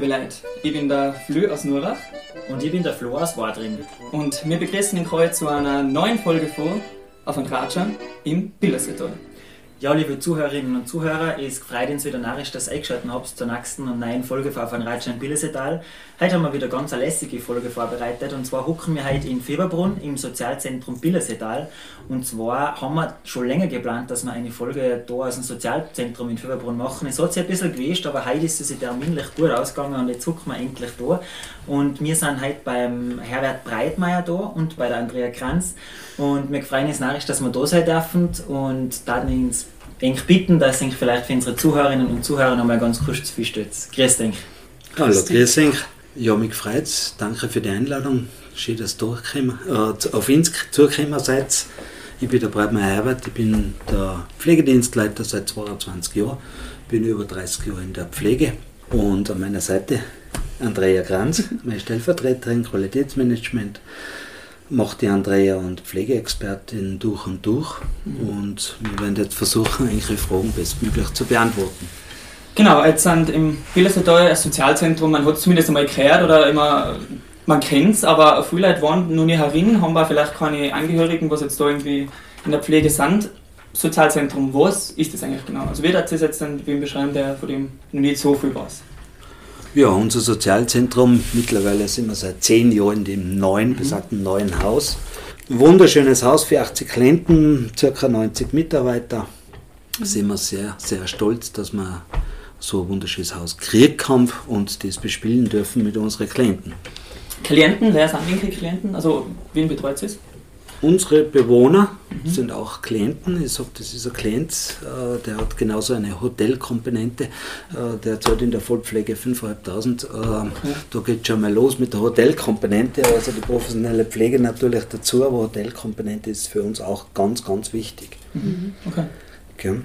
liebe Leute. Ich bin der Flö aus Nurach. Und ich bin der Flo aus Wadring. Und wir begrüßen den heute zu einer neuen Folge vor auf ein Ratschern im Bildersetal. Ja, liebe Zuhörerinnen und Zuhörer, es freut uns wieder narrisch, dass ihr eingeschaltet habt zur nächsten und neuen Folge von Van Reitschein Billesetal. Heute haben wir wieder ganz eine lässige Folge vorbereitet und zwar hucken wir heute in Fieberbrunn im Sozialzentrum Billesetal und zwar haben wir schon länger geplant, dass wir eine Folge da aus dem Sozialzentrum in Fieberbrunn machen. Es hat sich ein bisschen gewischt, aber heute ist es terminlich gut ausgegangen und jetzt hucken wir endlich da und wir sind heute beim Herbert Breitmeier da und bei der Andrea Kranz und wir freuen uns narrisch, dass wir da sein dürfen und dann ins Denk bitten, dass ich vielleicht für unsere Zuhörerinnen und Zuhörer noch mal ganz kurz zu viel stützt. Grüß dich. Hallo, grüß dich. Ja, mich freut es. Danke für die Einladung. Schön, dass ihr äh, auf uns zugekommen seid. Ich bin der Breitmeier Herbert, ich bin der Pflegedienstleiter seit 22 Jahren, bin über 30 Jahre in der Pflege und an meiner Seite Andrea Kranz, meine Stellvertreterin Qualitätsmanagement macht die Andrea und Pflegeexpertin durch und durch. Mhm. Und wir werden jetzt versuchen, eure Fragen bestmöglich zu beantworten. Genau, jetzt sind im Bildersetal ein Sozialzentrum, man hat es zumindest einmal gehört oder immer, man kennt es, aber viele Leute waren noch nie herin, haben wir vielleicht keine Angehörigen, was jetzt da irgendwie in der Pflege sind. Sozialzentrum, was ist das eigentlich genau? Also wie hat das jetzt dann wem beschreiben, der von dem noch nicht so viel weiß? Ja, unser Sozialzentrum, mittlerweile sind wir seit zehn Jahren in dem neuen, besagten neuen Haus. Wunderschönes Haus für 80 Klienten, ca. 90 Mitarbeiter. Da sind wir sehr, sehr stolz, dass wir so ein wunderschönes Haus kriegen und das bespielen dürfen mit unseren Klienten. Klienten, wer sind eigentlich Klienten? Also, wen betreut es? Unsere Bewohner mhm. sind auch Klienten. Ich sage, das ist ein Klient, äh, der hat genauso eine Hotelkomponente. Äh, der zahlt in der Vollpflege 5.500. Äh, okay. Da geht schon mal los mit der Hotelkomponente, also die professionelle Pflege natürlich dazu, aber Hotelkomponente ist für uns auch ganz, ganz wichtig. Mhm. Okay. Okay.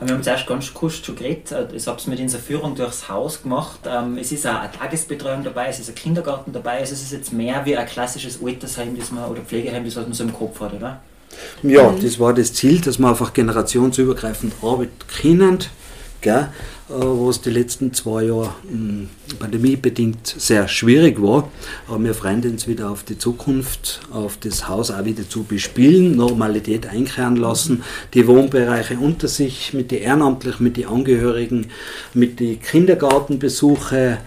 Wir haben zuerst ganz kurz schon geredet, ich habe es mit unserer Führung durchs Haus gemacht. Ähm, es ist auch eine Tagesbetreuung dabei, es ist ein Kindergarten dabei, also es ist jetzt mehr wie ein klassisches Altersheim das man, oder Pflegeheim, das was man so im Kopf hat, oder? Ja, das war das Ziel, dass wir einfach generationsübergreifend arbeiten können gell, äh, was die letzten zwei Jahre hm, pandemiebedingt sehr schwierig war. Aber wir freuen uns wieder auf die Zukunft, auf das Haus auch wieder zu bespielen, Normalität einkehren lassen, die Wohnbereiche unter sich mit den Ehrenamtlichen, mit den Angehörigen, mit den Kindergartenbesuche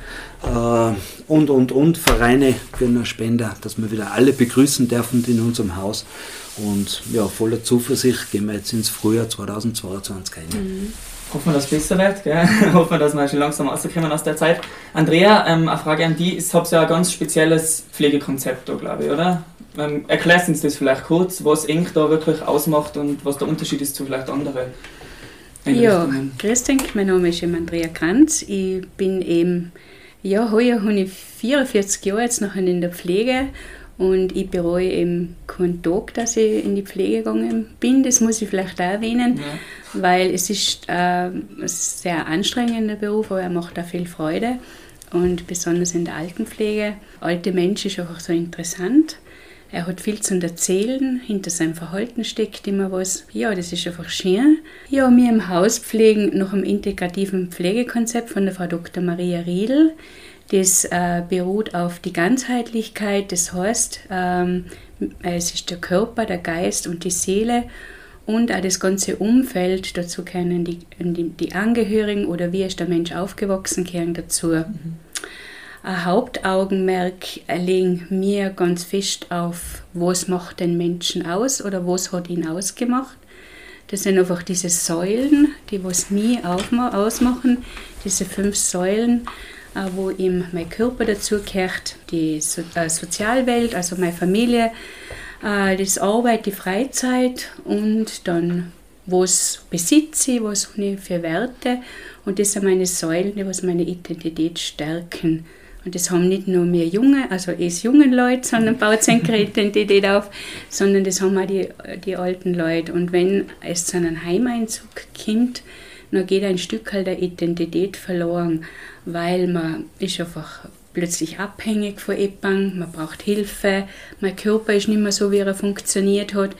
äh, und, und, und, Vereine, Gönner, Spender, dass wir wieder alle begrüßen dürfen in unserem Haus. Und ja, voller Zuversicht gehen wir jetzt ins Frühjahr 2022 ein. Mhm. Hoffen wir, dass es besser wird. Gell? Hoffen wir, dass wir schon langsam rauskommen aus der Zeit. Andrea, ähm, eine Frage an dich. Es habt ja ein ganz spezielles Pflegekonzept da, glaube ich, oder? Ähm, erklärst uns das vielleicht kurz, was eng da wirklich ausmacht und was der Unterschied ist zu vielleicht anderen? Ja, grüß dich, mein Name ist Andrea Kranz. Ich bin eben, ja, heuer habe ich 44 Jahre jetzt noch in der Pflege und ich bereue eben keinen Tag, dass ich in die Pflege gegangen bin. Das muss ich vielleicht auch erwähnen, ja. Weil es ist äh, ein sehr anstrengender Beruf, aber er macht auch viel Freude. Und besonders in der Altenpflege. Alte Mensch ist einfach so interessant. Er hat viel zu erzählen, hinter seinem Verhalten steckt immer was. Ja, das ist einfach schön. Ja, wir im Haus pflegen nach einem integrativen Pflegekonzept von der Frau Dr. Maria Riedl. Das äh, beruht auf die Ganzheitlichkeit, das heißt, ähm, es ist der Körper, der Geist und die Seele und auch das ganze Umfeld, dazu können die, die, die Angehörigen oder wie ist der Mensch aufgewachsen, gehören dazu. Mhm. Ein Hauptaugenmerk legen wir ganz fest auf, was macht den Menschen aus oder was hat ihn ausgemacht. Das sind einfach diese Säulen, die was mir ausmachen, diese fünf Säulen äh, wo eben mein Körper dazugehört, die so äh, Sozialwelt, also meine Familie, äh, das Arbeit, die Freizeit und dann was besitze ich, was habe ich für Werte und das sind meine Säulen, die was meine Identität stärken. Und das haben nicht nur wir junge, also es jungen Leute, sondern baut seine Identität auf, sondern das haben auch die, die alten Leute. Und wenn es zu einem Heimeinzug kommt, dann geht ein Stück halt der Identität verloren weil man ist einfach plötzlich abhängig von jemandem, man braucht Hilfe, mein Körper ist nicht mehr so, wie er funktioniert hat.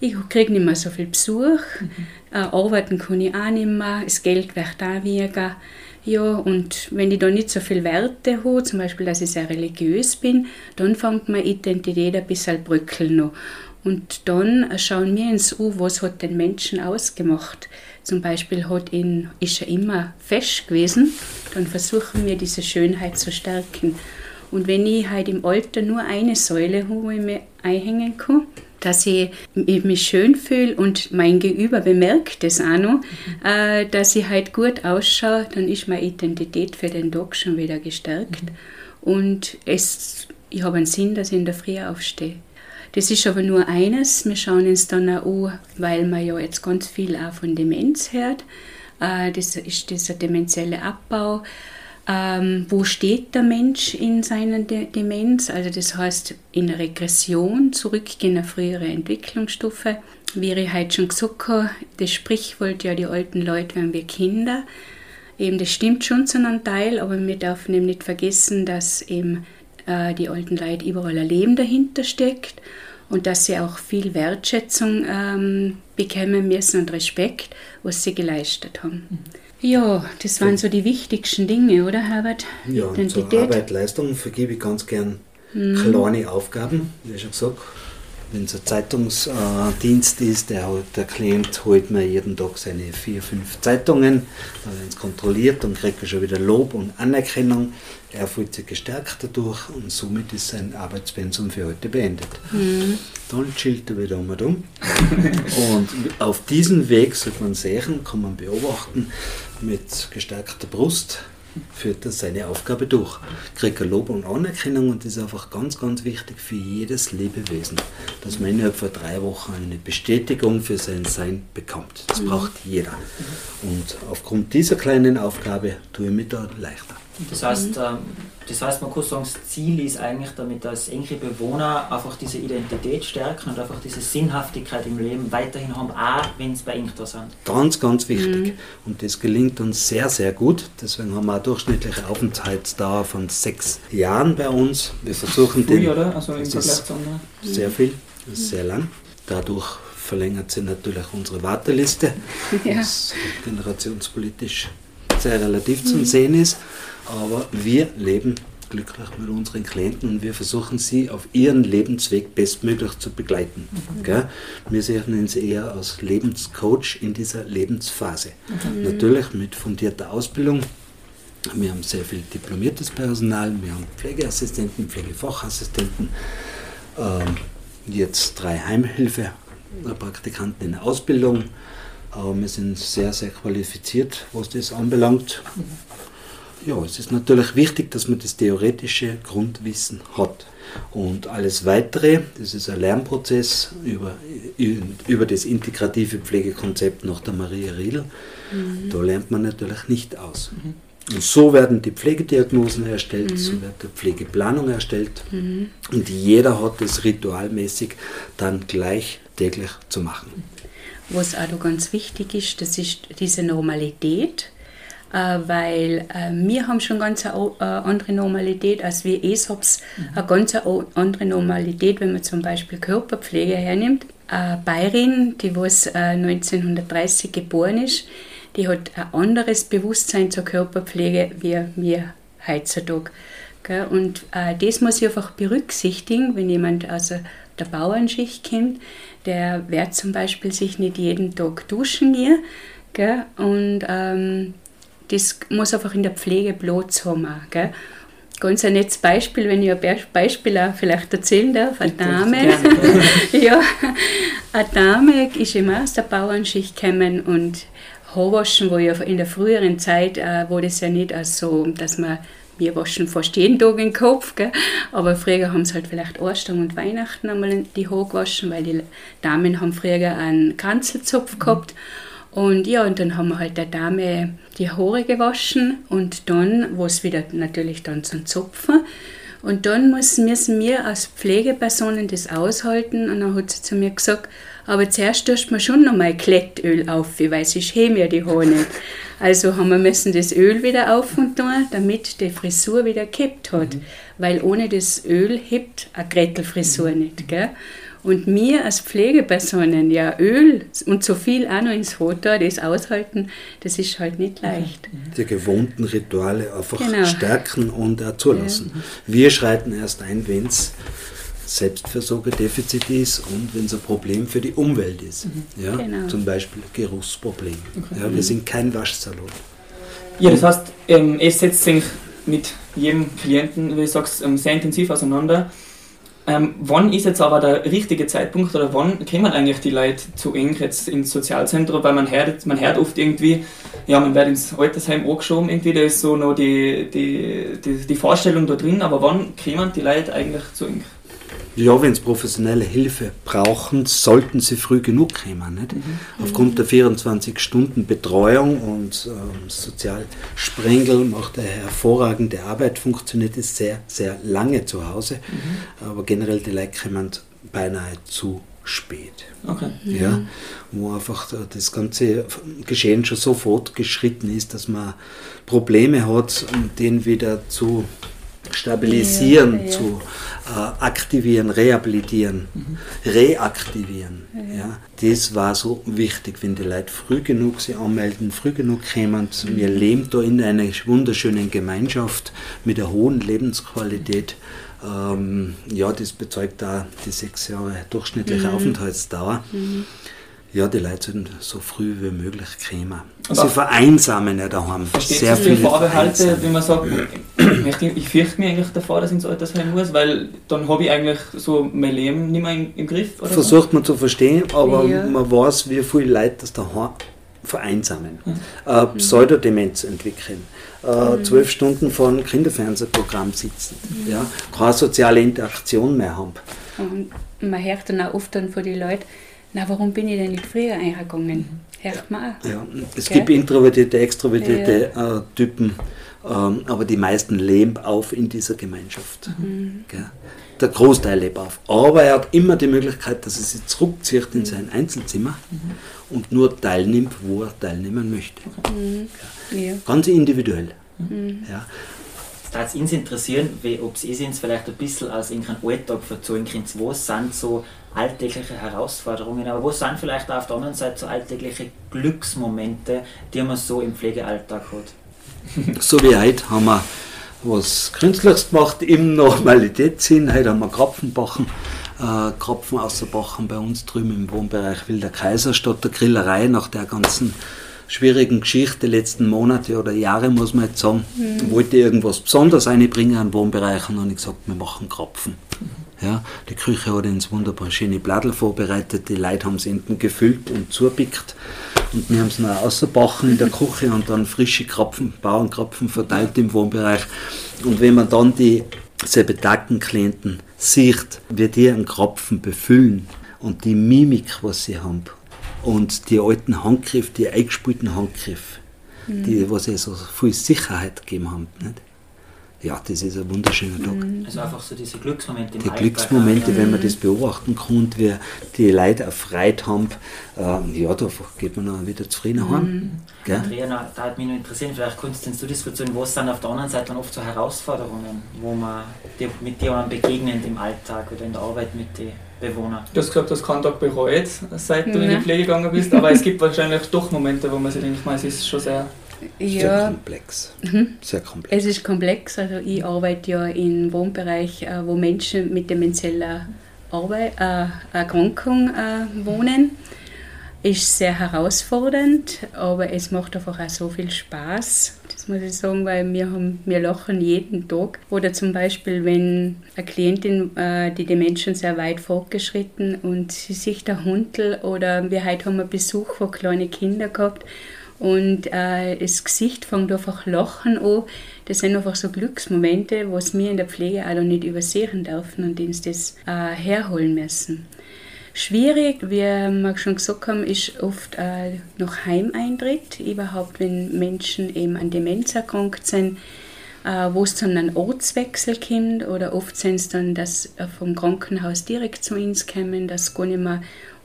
Ich kriege nicht mehr so viel Besuch, mhm. äh, arbeiten kann ich auch nicht mehr, das Geld wird auch weniger. Ja, und wenn ich da nicht so viel Werte habe, zum Beispiel, dass ich sehr religiös bin, dann fängt meine Identität ein bisschen bröckeln noch. Und dann schauen wir uns an, was hat den Menschen ausgemacht. Zum Beispiel hat ihn, ist er immer fest gewesen, dann versuchen wir diese Schönheit zu stärken. Und wenn ich halt im Alter nur eine Säule habe, wo ich mir einhängen kann, dass ich mich schön fühle und mein Gegenüber bemerkt das auch noch, äh, dass ich halt gut ausschaue, dann ist meine Identität für den Tag schon wieder gestärkt. Mhm. Und es, ich habe einen Sinn, dass ich in der Früh aufstehe. Das ist aber nur eines. Wir schauen uns dann auch an, weil man ja jetzt ganz viel auch von Demenz hört. Äh, das ist dieser demenzielle Abbau. Ähm, wo steht der Mensch in seiner De Demenz? Also das heißt in Regression, zurückgehen auf frühere Entwicklungsstufe. Wie ich heute schon gesagt habe, das Sprichwort, ja, die alten Leute werden wie Kinder. Eben, das stimmt schon zu einem Teil, aber wir dürfen eben nicht vergessen, dass eben äh, die alten Leute überall ein Leben dahinter steckt und dass sie auch viel Wertschätzung ähm, bekommen müssen und Respekt, was sie geleistet haben. Mhm. Ja, das waren so die wichtigsten Dinge, oder Herbert? Ja, und zur Arbeit, Leistung vergebe ich ganz gern mhm. kleine Aufgaben, wie schon gesagt. Wenn es ein Zeitungsdienst ist, der, der Klient holt mir jeden Tag seine vier, fünf Zeitungen, dann werden sie kontrolliert und kriegt er schon wieder Lob und Anerkennung. Er fühlt sich gestärkt dadurch und somit ist sein Arbeitspensum für heute beendet. Mhm. Dann chillt er wieder um und um. und auf diesem Weg sollte man sehen, kann man beobachten, mit gestärkter Brust führt er seine Aufgabe durch. Kriegt er Lob und Anerkennung und das ist einfach ganz, ganz wichtig für jedes Lebewesen, dass man innerhalb von drei Wochen eine Bestätigung für sein Sein bekommt. Das mhm. braucht jeder. Und aufgrund dieser kleinen Aufgabe tue ich mich da leichter. Das heißt, mhm. das heißt, man kann sagen, das Ziel ist eigentlich damit als engere Bewohner einfach diese Identität stärken und einfach diese Sinnhaftigkeit im Leben weiterhin haben, auch wenn es bei da sind. Ganz, ganz wichtig. Mhm. Und das gelingt uns sehr, sehr gut. Deswegen haben wir eine durchschnittliche Aufenthaltsdauer von sechs Jahren bei uns. Wir versuchen Früh, den. oder? Also im Vergleich zu anderen. Sehr viel, das ist sehr lang. Dadurch verlängert sich natürlich unsere Warteliste, ja. was generationspolitisch sehr relativ mhm. zum Sehen ist. Aber wir leben glücklich mit unseren Klienten und wir versuchen sie auf ihren Lebensweg bestmöglich zu begleiten. Mhm. Wir sehen sie eher als Lebenscoach in dieser Lebensphase. Mhm. Natürlich mit fundierter Ausbildung. Wir haben sehr viel diplomiertes Personal, wir haben Pflegeassistenten, Pflegefachassistenten, ähm, jetzt drei Heimhilfepraktikanten in der Ausbildung. Aber wir sind sehr, sehr qualifiziert, was das anbelangt. Ja, es ist natürlich wichtig, dass man das theoretische Grundwissen hat. Und alles Weitere, das ist ein Lernprozess über, über das integrative Pflegekonzept nach der Maria Riedl. Mhm. Da lernt man natürlich nicht aus. Mhm. Und so werden die Pflegediagnosen erstellt, mhm. so wird die Pflegeplanung erstellt. Mhm. Und jeder hat das ritualmäßig dann gleich täglich zu machen. Was auch ganz wichtig ist, das ist diese Normalität weil äh, wir haben schon ganz eine äh, andere Normalität als wir ESOPs, mhm. eine ganz andere Normalität, wenn man zum Beispiel Körperpflege hernimmt. Eine Bayerin, die was 1930 geboren ist, die hat ein anderes Bewusstsein zur Körperpflege wie wir heutzutage. Und das muss ich einfach berücksichtigen, wenn jemand aus der Bauernschicht kommt, der wird zum Beispiel sich nicht jeden Tag duschen gehen. Und ähm, das muss einfach in der Pflege Platz haben. Gell? Ganz ein nettes Beispiel, wenn ich ein Beispiel auch vielleicht erzählen darf. Eine Dame, ja, eine Dame ist immer aus der Bauernschicht gekommen und Haarwaschen, wo ja in der früheren Zeit äh, war das ja nicht als so, dass man wir waschen fast jeden Tag den Kopf, gell? aber früher haben sie halt vielleicht Ostern und Weihnachten einmal die Haare gewaschen, weil die Damen haben früher einen Kanzelzopf gehabt. Und ja, und dann haben wir halt der Dame die Haare gewaschen und dann, wo es wieder natürlich dann zum Zupfen. Und dann müssen, wir als Pflegepersonen das aushalten. Und dann hat sie zu mir gesagt, aber zuerst tust man schon nochmal Klettöl auf, weil sonst heben ja die Haare nicht. Also haben wir müssen das Öl wieder auf und tun, damit die Frisur wieder gekippt hat. Mhm. Weil ohne das Öl hebt eine Grettelfrisur nicht. Gell? Und mir als Pflegepersonen ja Öl und so viel auch noch ins Hotel, das aushalten, das ist halt nicht leicht. Die gewohnten Rituale einfach genau. stärken und auch zulassen. Ja. Wir schreiten erst ein, wenn es Selbstversorgerdefizit ist und wenn es ein Problem für die Umwelt ist. Mhm. Ja? Genau. Zum Beispiel Geruchsproblem. Okay. Ja, wir sind kein Waschsalon. Ja, das heißt, ähm, es setzt sich mit jedem Klienten, wie du sagst, ähm, sehr intensiv auseinander. Ähm, wann ist jetzt aber der richtige Zeitpunkt oder wann kommen eigentlich die Leute zu eng jetzt ins Sozialzentrum? Weil man hört, man hört oft irgendwie, ja, man wird ins Altersheim angeschoben, irgendwie, da ist so noch die, die, die, die Vorstellung da drin, aber wann kommen die Leute eigentlich zu eng? Ja, wenn sie professionelle Hilfe brauchen, sollten sie früh genug kommen. Nicht? Mhm. Aufgrund der 24 Stunden Betreuung und ähm, Sozialsprengel macht eine hervorragende Arbeit, funktioniert es sehr, sehr lange zu Hause. Mhm. Aber generell die Leute kommen beinahe zu spät. Okay. Ja, wo einfach das ganze Geschehen schon so fortgeschritten ist, dass man Probleme hat, den wieder zu stabilisieren, ja, zu äh, aktivieren, rehabilitieren, mhm. reaktivieren. Ja. ja. Das war so wichtig, wenn die Leute früh genug sie anmelden, früh genug kommen. Mhm. Wir leben da in einer wunderschönen Gemeinschaft mit einer hohen Lebensqualität. Ähm, ja, das bezeugt da die sechs Jahre durchschnittliche mhm. Aufenthaltsdauer. Mhm ja, die Leute sollen so früh wie möglich kommen. Sie vereinsamen ja daheim. Versteht Sehr viele Vorbehalte, wenn man sagt, ich fürchte mich eigentlich davor, dass ich ins Altersheim muss, weil dann habe ich eigentlich so mein Leben nicht mehr im, im Griff? Oder Versucht so? man zu verstehen, aber ja. man weiß, wie viele Leute das daheim vereinsamen, mhm. äh, Pseudodemenz entwickeln, äh, mhm. zwölf Stunden vor einem Kinderfernsehprogramm sitzen, mhm. ja, keine soziale Interaktion mehr haben. Und man hört dann auch oft dann von den Leuten, na, warum bin ich denn nicht früher eingegangen? Hört man auch. Ja, es Gell? gibt introvertierte, extrovertierte ja. äh, Typen, ähm, aber die meisten leben auf in dieser Gemeinschaft. Mhm. Der Großteil lebt auf. Aber er hat immer die Möglichkeit, dass er sich zurückzieht in mhm. sein Einzelzimmer mhm. und nur teilnimmt, wo er teilnehmen möchte. Mhm. Ja. Ganz individuell. Mhm. Ja. Es uns interessieren, ob Sie uns vielleicht ein bisschen aus Ihrem Alltag verzeihen können. Was sind so alltägliche Herausforderungen, aber wo sind vielleicht auf der anderen Seite so alltägliche Glücksmomente, die man so im Pflegealltag hat? So wie heute haben wir was Künstliches gemacht im Normalitätssinn. Heute haben wir Krapfenbachen, äh, Krapfen aus der Bachen bei uns drüben im Wohnbereich Wilder Kaiser statt der Grillerei nach der ganzen schwierigen Geschichte letzten Monate oder Jahre, muss man jetzt sagen, mhm. wollte irgendwas Besonderes einbringen an Wohnbereichen und ich gesagt, wir machen Krapfen. Ja, die Küche hat uns wunderbar schöne Bladel vorbereitet, die Leute haben es hinten gefüllt und zupickt und wir haben es noch ausgebacken in der Küche und dann frische Krapfen, Bauernkrapfen verteilt im Wohnbereich. Und wenn man dann die sebetagten Klienten sieht, wie die einen Krapfen befüllen und die Mimik, was sie haben und die alten Handgriffe, die eingespielten Handgriffe, mhm. die, was sie so viel Sicherheit gegeben haben. Nicht? ja, das ist ein wunderschöner Tag. Mhm. Also einfach so diese Glücksmomente. Die Glücksmomente, wenn man das beobachten kann, wie die Leute erfreut haben, äh, ja, da geht man dann wieder zufrieden mhm. heim. Gell? Andrea, da hat mich noch interessiert, vielleicht kannst du das erzählen, was sind auf der anderen Seite dann oft so Herausforderungen, wo man die, mit denen man begegnet im Alltag oder in der Arbeit mit den Bewohnern? Du hast gesagt, du hast keinen Tag bereut, seit du ja. in die Pflege gegangen bist, aber es gibt wahrscheinlich doch Momente, wo man sich denkt, es ist schon sehr ja, sehr komplex. Mhm. Sehr komplex. Es ist komplex. Also ich arbeite ja im Wohnbereich, äh, wo Menschen mit demenzieller Arbeit, äh, Erkrankung äh, wohnen. Ist sehr herausfordernd, aber es macht einfach auch so viel Spaß. Muss ich sagen, weil wir, haben, wir lachen jeden Tag. Oder zum Beispiel, wenn eine Klientin, äh, die Demenz schon sehr weit fortgeschritten und sie sich der Hundel oder wir heute haben einen Besuch von kleinen Kindern gehabt und äh, das Gesicht fängt einfach lachen an. Das sind einfach so Glücksmomente, was wir in der Pflege auch nicht übersehen dürfen und uns das äh, herholen müssen. Schwierig, wie wir schon gesagt haben, ist oft äh, noch Heimeintritt, überhaupt wenn Menschen eben an Demenz erkrankt sind, äh, wo es dann einen Ortswechsel kommt oder oft sind es dann, dass äh, vom Krankenhaus direkt zu uns kommen, dass gar nicht mehr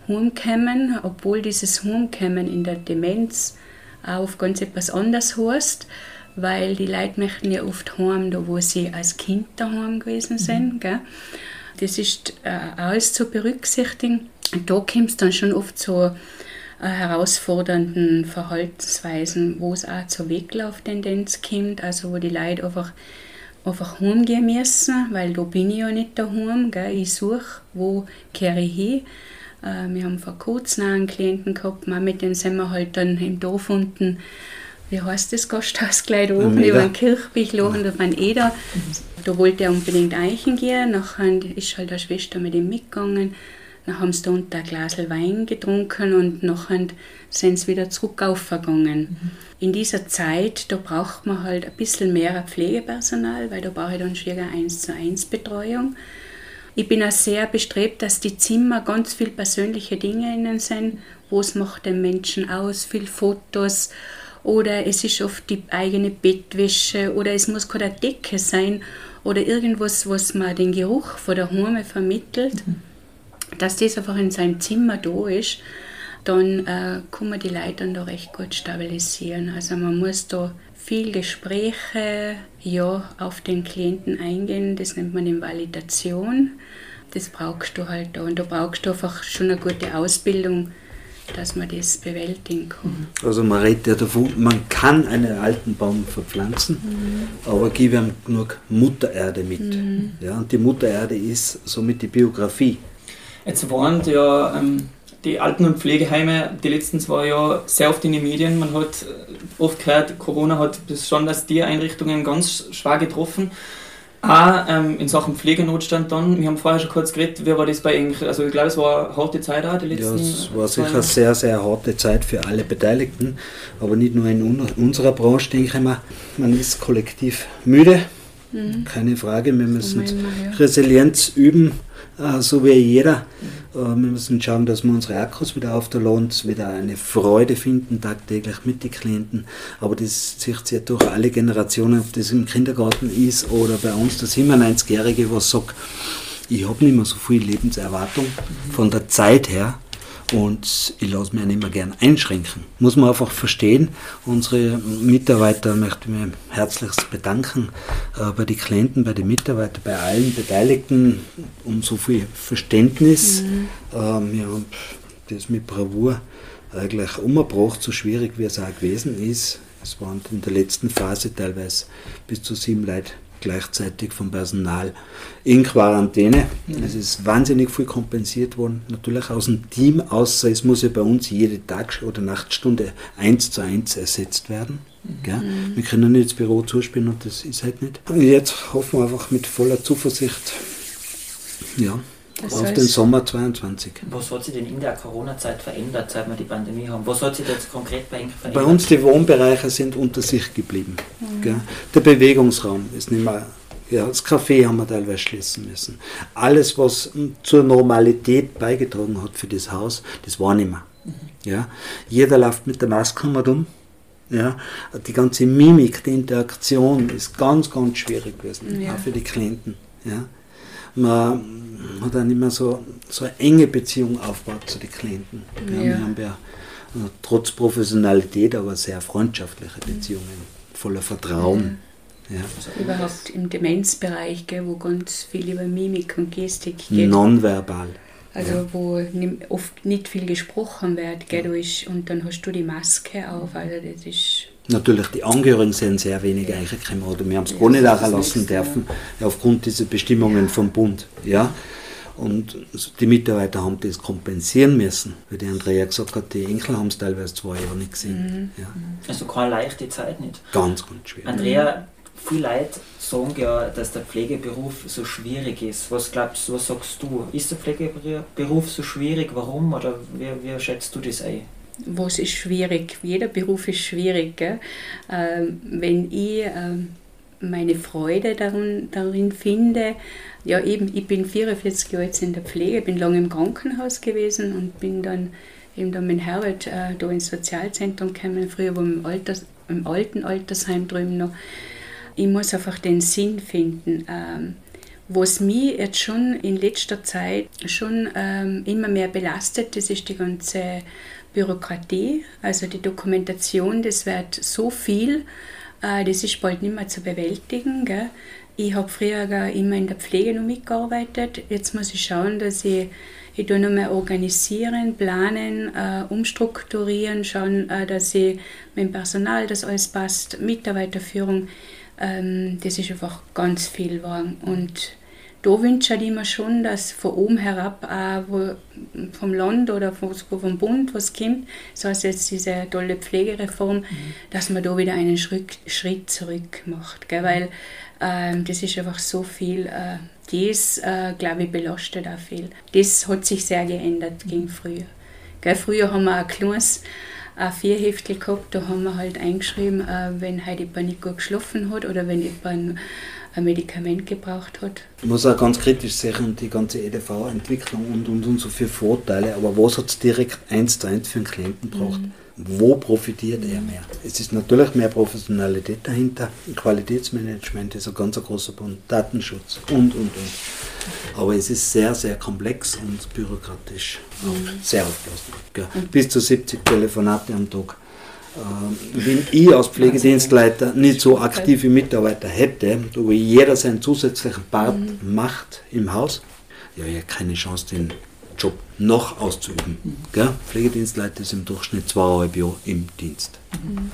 heimkommen, obwohl dieses Heimkommen in der Demenz auf ganz etwas anderes heißt, weil die Leute möchten ja oft heim, da wo sie als Kind daheim gewesen sind. Mhm. Gell? Das ist äh, alles zu berücksichtigen. Und da kommt es dann schon oft zu äh, herausfordernden Verhaltensweisen, wo es auch zur Weglauftendenz kommt, also wo die Leute einfach, einfach heimgehen müssen, weil da bin ich ja nicht daheim. Gell? Ich suche, wo kehre ich hin. Äh, wir haben vor kurzem einen Klienten gehabt, mit dem sind wir halt dann im Dorf unten wie heißt das Gasthaus gleich da oben, über den Kirchbichlo und auf einen Eder. Da wollte er unbedingt eichen gehen, nachher ist halt eine Schwester mit ihm mitgegangen. Dann haben sie da unter ein Glas Wein getrunken und nachher sind sie wieder zurück aufgegangen. Mhm. In dieser Zeit, da braucht man halt ein bisschen mehr Pflegepersonal, weil da brauche ich dann schon eine 1 zu 1 Betreuung. Ich bin auch sehr bestrebt, dass die Zimmer ganz viel persönliche Dinge innen sind. Was macht den Menschen aus? Viel Fotos, oder es ist oft die eigene Bettwäsche oder es muss keine Decke sein oder irgendwas, was man den Geruch von der Heime vermittelt, mhm. dass das einfach in seinem Zimmer da ist, dann äh, kann man die Leute dann da recht gut stabilisieren. Also man muss da viel Gespräche ja, auf den Klienten eingehen, das nennt man Validation. Das brauchst du halt da und da brauchst du einfach schon eine gute Ausbildung dass man das bewältigen kann. Also man redet ja davon, man kann einen alten Baum verpflanzen, mhm. aber gib ihm genug Muttererde mit. Mhm. Ja, und die Muttererde ist somit die Biografie. Jetzt waren ja ähm, die Alten- und Pflegeheime die letzten zwei Jahre sehr oft in den Medien. Man hat oft gehört, Corona hat besonders die Einrichtungen ganz schwer getroffen. Auch ähm, in Sachen Pflegenotstand dann, wir haben vorher schon kurz geredet, wie war das bei Ihnen? Also ich glaube, es war eine harte Zeit auch, die letzten Ja, es war sicher eine sehr, sehr harte Zeit für alle Beteiligten, aber nicht nur in unserer Branche, denke ich mal. Man ist kollektiv müde, mhm. keine Frage, wir müssen Resilienz üben äh, so wie jeder. Äh, wir müssen schauen, dass wir unsere Akkus wieder auf der Lohnt, wieder eine Freude finden, tagtäglich mit den Klienten. Aber das zieht sich durch alle Generationen, ob das im Kindergarten ist oder bei uns der 97-Jährige, was sagt, ich habe nicht mehr so viel Lebenserwartung von der Zeit her und ich lasse mich nicht mehr gern einschränken. Muss man einfach verstehen. Unsere Mitarbeiter möchte ich mir herzlich bedanken äh, bei den Klienten, bei den Mitarbeitern, bei allen Beteiligten um so viel Verständnis. Mhm. Äh, wir haben das mit Bravour eigentlich umgebracht, so schwierig wie es auch gewesen ist. Es waren in der letzten Phase teilweise bis zu sieben Leute gleichzeitig vom Personal in Quarantäne. Mhm. Es ist wahnsinnig viel kompensiert worden, natürlich aus dem Team, außer es muss ja bei uns jede Tag- oder Nachtstunde eins zu eins ersetzt werden. Mhm. Wir können nicht ins Büro zuspielen und das ist halt nicht. Und jetzt hoffen wir einfach mit voller Zuversicht, ja, das auf den Sommer 22. Was hat sich denn in der Corona-Zeit verändert, seit wir die Pandemie haben? Was hat sich jetzt konkret bei Ihnen verändert? Bei uns die Wohnbereiche sind unter sich geblieben. Mhm. Der Bewegungsraum ist nicht mehr. Ja, das Café haben wir teilweise schließen müssen. Alles, was zur Normalität beigetragen hat für das Haus, das war nicht mehr. Mhm. Ja, jeder läuft mit der Maske um. Ja, die ganze Mimik, die Interaktion ist ganz, ganz schwierig gewesen, ja. auch für die Klienten. Ja. Man hat dann immer so, so eine enge Beziehung aufgebaut zu den Klienten. Ja. Wir haben ja äh, trotz Professionalität aber sehr freundschaftliche Beziehungen, voller Vertrauen. Ja. Ja. Überhaupt im Demenzbereich, gell, wo ganz viel über Mimik und Gestik geht. Nonverbal. Also ja. wo oft nicht viel gesprochen wird, gell, und dann hast du die Maske auf, also das ist Natürlich, die Angehörigen sind sehr wenig eingekommen oder wir haben es gar nicht auch lassen dürfen, ja. aufgrund dieser Bestimmungen vom Bund. Ja. Und die Mitarbeiter haben das kompensieren müssen, weil die Andrea gesagt hat, die Enkel haben es teilweise zwei Jahre nicht gesehen. Mhm. Ja. Also keine leichte Zeit nicht. Ganz, ganz schwer. Andrea, viele Leute sagen ja, dass der Pflegeberuf so schwierig ist. Was glaubst du, was sagst du? Ist der Pflegeberuf so schwierig? Warum? Oder wie, wie schätzt du das ein? Was ist schwierig? Jeder Beruf ist schwierig. Ähm, wenn ich ähm, meine Freude darin, darin finde, ja eben, ich bin 44 Jahre jetzt in der Pflege, bin lange im Krankenhaus gewesen und bin dann eben dann mit Herbert äh, da ins Sozialzentrum gekommen, früher war im, Alters, im alten Altersheim drüben noch. Ich muss einfach den Sinn finden. Ähm, was mich jetzt schon in letzter Zeit schon ähm, immer mehr belastet, das ist die ganze Bürokratie, also die Dokumentation, das wird so viel, äh, das ist bald nicht mehr zu bewältigen. Gell? Ich habe früher immer in der Pflege noch mitgearbeitet. Jetzt muss ich schauen, dass ich, ich noch mehr organisieren, planen, äh, umstrukturieren, schauen, äh, dass ich mit dem Personal das alles passt, Mitarbeiterführung. Ähm, das ist einfach ganz viel geworden. Und da wünsche ich mir schon, dass von oben herab, auch wo, vom Land oder vom, vom Bund was kommt, so heißt jetzt diese tolle Pflegereform, mhm. dass man da wieder einen Schritt, Schritt zurück macht. Gell? Weil ähm, das ist einfach so viel, äh, das, äh, glaube ich, belastet auch viel. Das hat sich sehr geändert gegen früher. Gell? Früher haben wir ein kleines a vier Heftel gehabt, da haben wir halt eingeschrieben, äh, wenn halt jemand nicht gut geschlafen hat oder wenn jemand ein Medikament gebraucht hat. Ich muss auch ganz kritisch sehen, die ganze EDV-Entwicklung und, und, und so viele Vorteile, aber was hat es direkt eins zu eins für einen Klienten gebracht? Mhm. Wo profitiert er mehr? Es ist natürlich mehr Professionalität dahinter, Qualitätsmanagement ist ein ganz großer Punkt, Datenschutz und, und, und. Aber es ist sehr, sehr komplex und bürokratisch, mhm. sehr aufblasend. Bis zu 70 Telefonate am Tag wenn ich als Pflegedienstleiter nicht so aktive Mitarbeiter hätte, wo jeder seinen zusätzlichen Part mhm. macht im Haus, ja, ich keine Chance, den Job noch auszuüben. Mhm. Pflegedienstleiter ist im Durchschnitt zweieinhalb Jahre im Dienst. Mhm.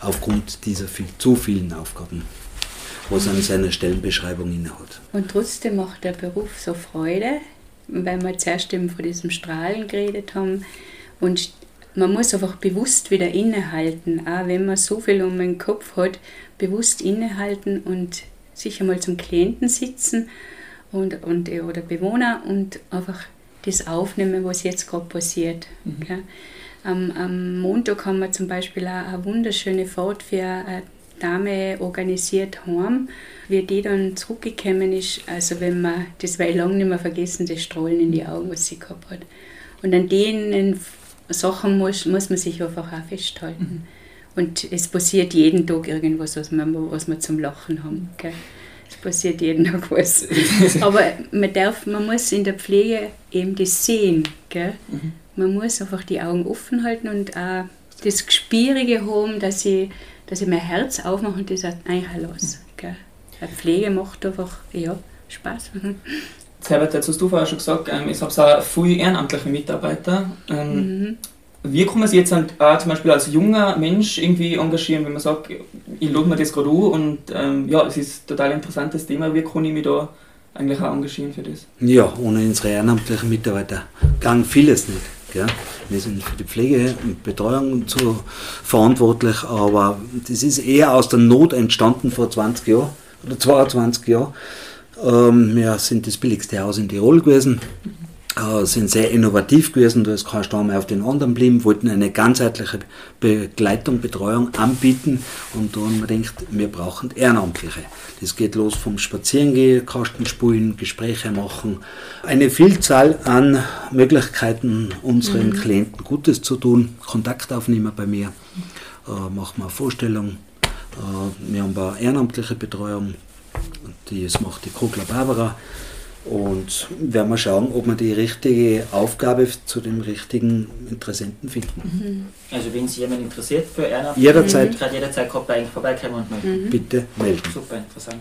Aufgrund dieser viel, zu vielen Aufgaben, was an seiner Stellenbeschreibung innehat. Und trotzdem macht der Beruf so Freude, weil wir zuerst eben von diesem Strahlen geredet haben. Und man muss einfach bewusst wieder innehalten, auch wenn man so viel um den Kopf hat, bewusst innehalten und sich einmal zum Klienten sitzen und, und, oder Bewohner und einfach das aufnehmen, was jetzt gerade passiert. Mhm. Am, am, Montag haben wir zum Beispiel auch eine wunderschöne Fahrt für eine Dame organisiert heim, wie die dann zurückgekommen ist. Also wenn man, das war ich lange nicht mehr vergessen, das Strahlen in die Augen, was sie gehabt hat. Und an denen Sachen muss, muss man sich einfach auch festhalten. Mhm. Und es passiert jeden Tag irgendwas, was wir, was wir zum Lachen haben. Gell? Es passiert jeden Tag was. Aber man, darf, man muss in der Pflege eben das sehen. Gell? Mhm. Man muss einfach die Augen offen halten und auch das Gespürige haben, dass ich, dass ich mein Herz aufmache und das einhalten lasse. Gell? Pflege macht einfach ja, Spaß. Herbert, jetzt hast du vorher schon gesagt, ähm, ich habe auch viele ehrenamtliche Mitarbeiter. Ähm, mhm. Wie kann man sich jetzt auch zum Beispiel als junger Mensch irgendwie engagieren, wenn man sagt, ich lade mir das gerade an und ähm, ja, es ist ein total interessantes Thema, wie kann ich mich da eigentlich auch engagieren für das? Ja, ohne unsere ehrenamtlichen Mitarbeiter gang vieles nicht. Gell? Wir sind für die Pflege und Betreuung zu verantwortlich, aber das ist eher aus der Not entstanden vor 20 Jahren oder 22 Jahren. Ähm, wir sind das billigste Haus in Tirol gewesen, äh, sind sehr innovativ gewesen, da ist kein Stamm auf den anderen geblieben, wollten eine ganzheitliche Begleitung, Betreuung anbieten und da haben wir gedacht, wir brauchen Ehrenamtliche. Das geht los vom Spazierengehen, Kastenspulen, Gespräche machen, eine Vielzahl an Möglichkeiten, unseren mhm. Klienten Gutes zu tun, Kontakt aufnehmen bei mir, äh, machen wir Vorstellungen. Äh, wir haben eine ehrenamtliche Betreuung, das macht die Kogler Barbara. Und werden wir schauen, ob wir die richtige Aufgabe zu dem richtigen Interessenten finden. Mhm. Also wenn sich jemand interessiert für Ehrenamt, jederzeit, gerade jederzeit kann man vorbeikommen und melden. Mhm. Bitte melden. Super interessant.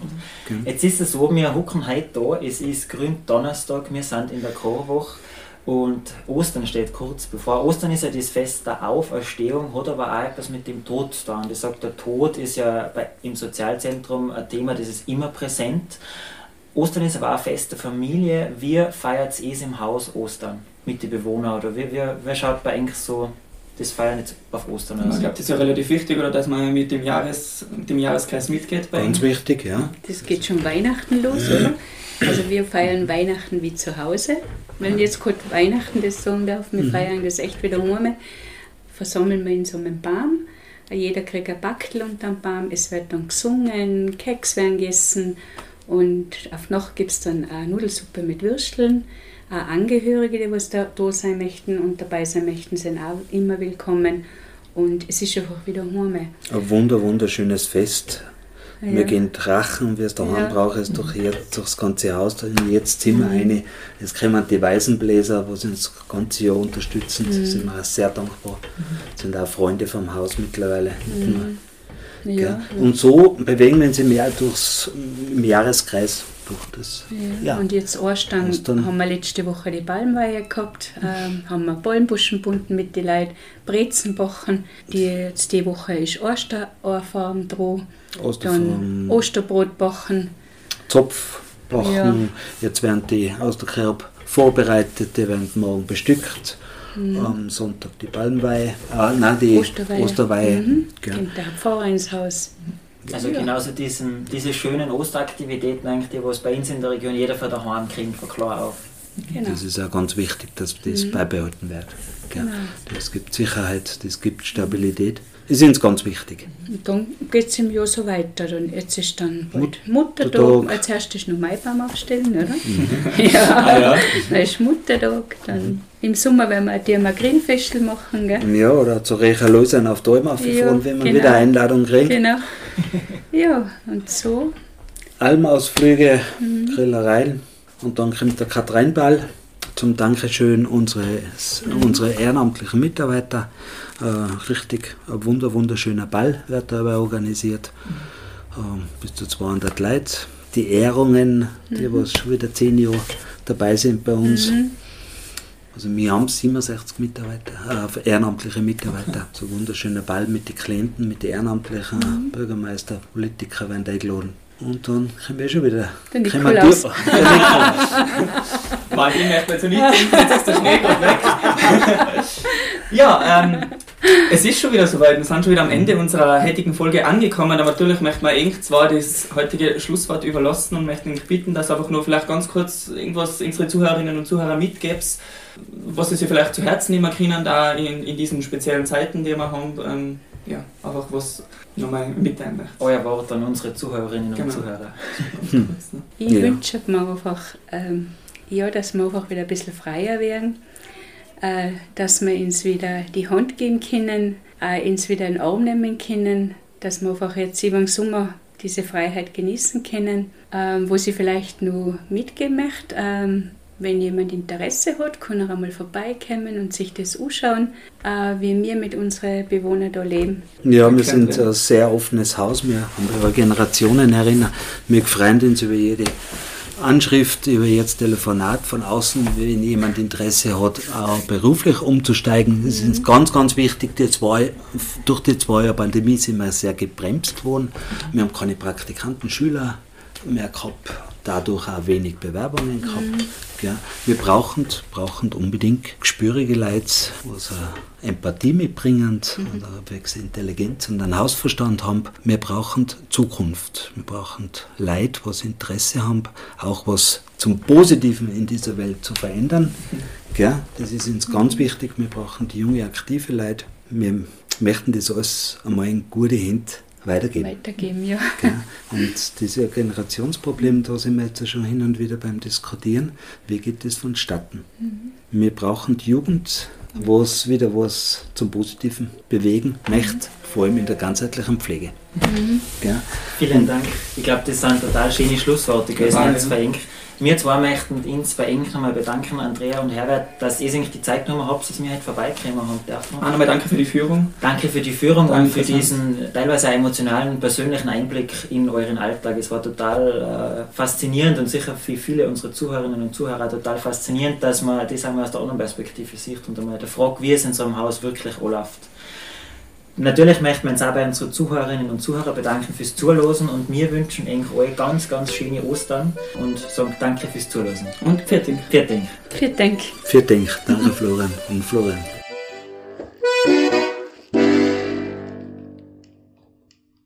Mhm. Jetzt ist es so, wir hucken heute da, es ist Gründonnerstag, wir sind in der Chorwoche und Ostern steht kurz bevor. Ostern ist ja das Fest der Auferstehung, hat aber auch etwas mit dem Tod zu tun. Das sagt, der Tod ist ja bei, im Sozialzentrum ein Thema, das ist immer präsent. Ostern ist aber auch ein Fest der Familie. Wie feiert es im Haus Ostern mit den Bewohnern? Oder wie, wie, wie schaut bei eigentlich so das Feiern jetzt auf Ostern aus? Ich glaube, das ist ja relativ wichtig, oder dass man mit dem, Jahres, mit dem Jahreskreis mitgeht. Bei Ganz wichtig, ja. Das geht schon Weihnachten los, oder? Also wir feiern Weihnachten wie zu Hause. Wenn jetzt gerade Weihnachten das sagen darf, wir mhm. feiern das echt wieder heim, versammeln wir in so einem Baum. Jeder kriegt ein Backel unter dem Baum, es wird dann gesungen, Keks werden gegessen und auf Nacht gibt es dann eine Nudelsuppe mit Würsteln. Auch Angehörige, die was da, da sein möchten und dabei sein möchten, sind auch immer willkommen. Und es ist einfach wieder heim. Ein wunder, wunderschönes Fest. Ja. Wir gehen Drachen, wie es daheim ja. braucht, es durch durchs ganze Haus, in jedes Zimmer mhm. eine. Jetzt kommen die Weißenbläser, die uns das ganze Jahr unterstützen. Mhm. Da sind wir auch sehr dankbar. Mhm. Sind auch Freunde vom Haus mittlerweile. Mhm. Ja. Und so bewegen wir uns mehr durchs, im Jahreskreis durch das. Ja. ja. Und jetzt Ostern, haben wir letzte Woche die Palmweihe gehabt, ähm, haben wir Ballenbuschen bunden mit den Leuten, Brezen bachen. Die, jetzt die Woche ist Osterfarm dran, dann Osterbrot bachen. Zopf bachen. Ja. Jetzt werden die aus der Kerb vorbereitet, die werden morgen bestückt. Mhm. Am Sonntag die Palmweihe, ah, nein, die Osterweihe. Osterweihe. Mhm. Ja. Kommt der Pfarrer ins Haus. Also ja. genauso diesen, diese schönen Osteraktivitäten, eigentlich, die es bei uns in der Region jeder für daheim kriegt, von klar auf. Genau. Das ist ja ganz wichtig, dass das mhm. beibehalten wird. Genau. Das gibt Sicherheit, das gibt Stabilität. Das ist uns ganz wichtig. Und dann geht es im Jahr so weiter. Und jetzt ist dann bald Muttertag. Als erstes noch Maibaum aufstellen, oder? Mhm. ja. Ah, ja. Dann ist Muttertag. Dann mhm. im Sommer werden wir die Grillfestel machen. Gell? Ja, oder zu Lausanne auf Däume aufgefahren, ja, wenn wir genau. wieder Einladung kriegen. Genau. Ja, und so. Almausflüge, mhm. Grillereien. Und dann kommt der Katrinball zum Dankeschön unseres, unsere ehrenamtlichen Mitarbeiter. Äh, richtig ein wunder, wunderschöner Ball wird dabei organisiert. Mhm. Äh, bis zu 200 Leute. Die Ehrungen, die mhm. was schon wieder 10 Jahre dabei sind bei uns. Mhm. Also wir haben 67 Mitarbeiter, äh, ehrenamtliche Mitarbeiter. So ein wunderschöner Ball mit den Klienten, mit den Ehrenamtlichen, mhm. Bürgermeister, Politiker werden eingeladen. Und dann können wir schon wieder. Der Nikolaus. Der Mann, ich möchte so nicht denken, jetzt ist der Schnee gerade weg. ja, ähm, es ist schon wieder soweit. Wir sind schon wieder am Ende unserer heutigen Folge angekommen. Aber natürlich möchte man eigentlich zwar das heutige Schlusswort überlassen und möchte bitten, dass einfach nur vielleicht ganz kurz irgendwas unsere Zuhörerinnen und Zuhörer mitgibst, was sie sich vielleicht zu Herzen nehmen können, da in, in diesen speziellen Zeiten, die wir haben. Ähm, ja, einfach was nochmal mitteilen möchte. Euer Wort an unsere Zuhörerinnen und genau. Zuhörer. ich ja. wünsche mir einfach, ähm, ja, dass wir einfach wieder ein bisschen freier werden, äh, dass wir uns wieder die Hand geben können, äh, uns wieder in den Arm nehmen können, dass wir einfach jetzt über den Sommer diese Freiheit genießen können, ähm, wo sie vielleicht nur mitgeben möchte. Ähm, wenn jemand Interesse hat, kann er einmal vorbeikommen und sich das anschauen, äh, wie wir mit unseren Bewohnern da leben. Ja, wir sind ein sehr offenes Haus. Wir haben über Generationen erinnert. Wir freuen uns über jede Anschrift, über jetzt Telefonat von außen, wenn jemand Interesse hat, auch beruflich umzusteigen. Das ist mhm. ganz, ganz wichtig. Die zwei, durch die zwei Jahre Pandemie sind wir sehr gebremst worden. Wir haben keine Praktikanten, Schüler mehr gehabt dadurch auch wenig Bewerbungen gehabt. Mhm. Ja, wir brauchen, brauchen unbedingt gespürige Leute, die Empathie mitbringen mhm. und eine Intelligenz und einen Hausverstand haben. Wir brauchen Zukunft. Wir brauchen Leute, die Interesse haben, auch was zum Positiven in dieser Welt zu verändern. Mhm. Ja, das ist uns ganz wichtig. Wir brauchen die junge, aktive Leute. Wir möchten das alles einmal in gute Hände weitergeben. Weitergeben, ja. Und dieses Generationsproblem, da sind wir jetzt schon hin und wieder beim Diskutieren, wie geht das vonstatten? Mhm. Wir brauchen die Jugend, wo es wieder was zum Positiven bewegen möchte, vor allem in der ganzheitlichen Pflege. Mhm. Vielen Dank. Ich glaube, das sind total schöne Schlussworte gewesen. Ja, ja. Wir zwei möchten uns bei Ihnen nochmal bedanken, Andrea und Herbert, dass ihr sich die Zeit genommen habt, dass wir heute vorbeikommen haben dürfen. Auch nochmal danke für die Führung. Danke für die Führung danke und für diesen teilweise emotionalen, persönlichen Einblick in euren Alltag. Es war total äh, faszinierend und sicher für viele unserer Zuhörerinnen und Zuhörer total faszinierend, dass man das einmal aus der anderen Perspektive sieht und einmal der Frage, wie es in so einem Haus wirklich läuft. Natürlich möchten wir uns auch bei unseren Zuhörerinnen und Zuhörern bedanken fürs Zuhören und wir wünschen euch ganz, ganz schöne Ostern und sagen danke fürs Zuhören. Und vielen Dank. Vielen Dank. Vielen Dank. Vielen Dank. Danke Florian und Florian.